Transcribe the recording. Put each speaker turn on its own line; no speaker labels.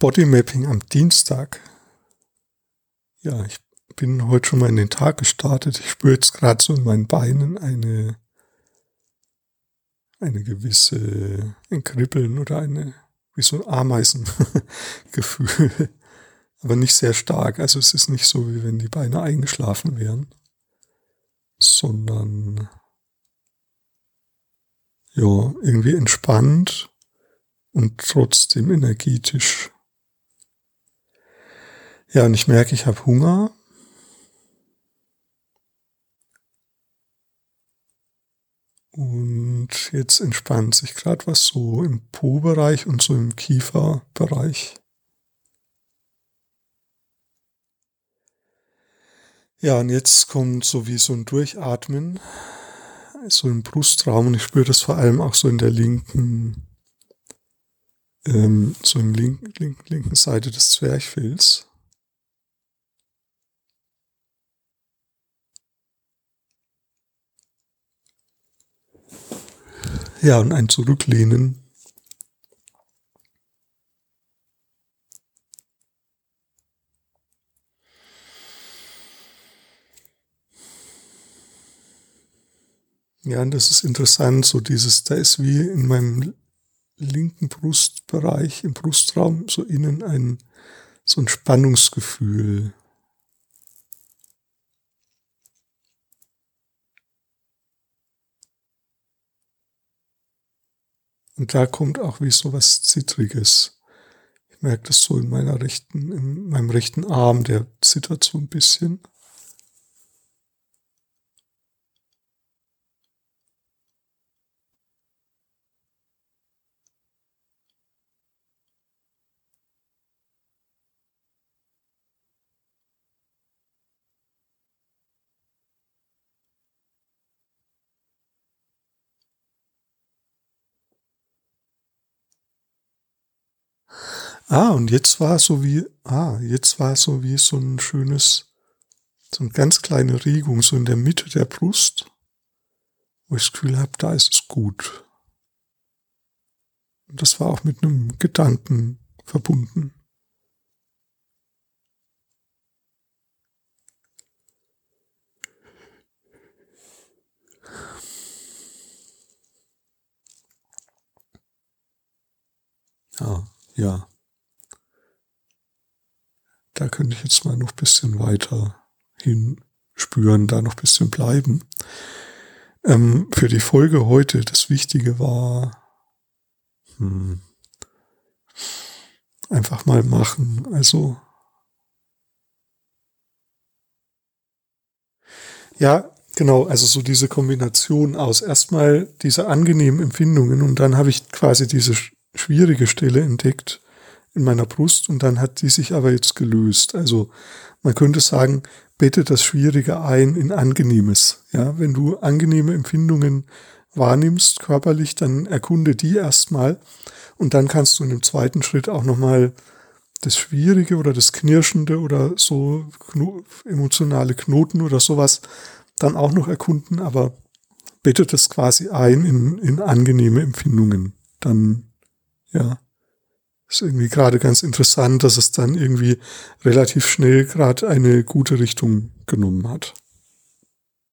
Bodymapping am Dienstag. Ja, ich bin heute schon mal in den Tag gestartet. Ich spüre jetzt gerade so in meinen Beinen eine, eine gewisse, ein Kribbeln oder eine, wie so ein Ameisengefühl. Aber nicht sehr stark. Also es ist nicht so, wie wenn die Beine eingeschlafen wären, sondern ja, irgendwie entspannt und trotzdem energetisch. Ja, und ich merke, ich habe Hunger. Und jetzt entspannt sich gerade was so im Po-Bereich und so im Kieferbereich. Ja, und jetzt kommt so wie so ein Durchatmen, so im Brustraum und ich spüre das vor allem auch so in der linken, ähm, so im linken, linken, linken Seite des Zwerchfells. Ja, und ein Zurücklehnen. Ja, und das ist interessant, so dieses, da ist wie in meinem linken Brustbereich, im Brustraum, so innen ein, so ein Spannungsgefühl. Und da kommt auch wie so was Zittriges. Ich merke das so in meiner rechten, in meinem rechten Arm, der zittert so ein bisschen. Ah, und jetzt war es so wie, ah, jetzt war es so wie so ein schönes, so eine ganz kleine Regung, so in der Mitte der Brust, wo ich das Gefühl habe, da ist es gut. Und das war auch mit einem Gedanken verbunden. Ja, ja. Da könnte ich jetzt mal noch ein bisschen weiter hinspüren, da noch ein bisschen bleiben. Ähm, für die Folge heute, das Wichtige war, hm, einfach mal machen. Also, ja, genau, also so diese Kombination aus erstmal diese angenehmen Empfindungen und dann habe ich quasi diese schwierige Stelle entdeckt in meiner Brust und dann hat die sich aber jetzt gelöst. Also man könnte sagen, bette das Schwierige ein in Angenehmes. Ja, wenn du angenehme Empfindungen wahrnimmst körperlich, dann erkunde die erstmal und dann kannst du in dem zweiten Schritt auch nochmal das Schwierige oder das Knirschende oder so kno emotionale Knoten oder sowas dann auch noch erkunden, aber bettet es quasi ein in, in angenehme Empfindungen. Dann, ja, ist irgendwie gerade ganz interessant, dass es dann irgendwie relativ schnell gerade eine gute Richtung genommen hat.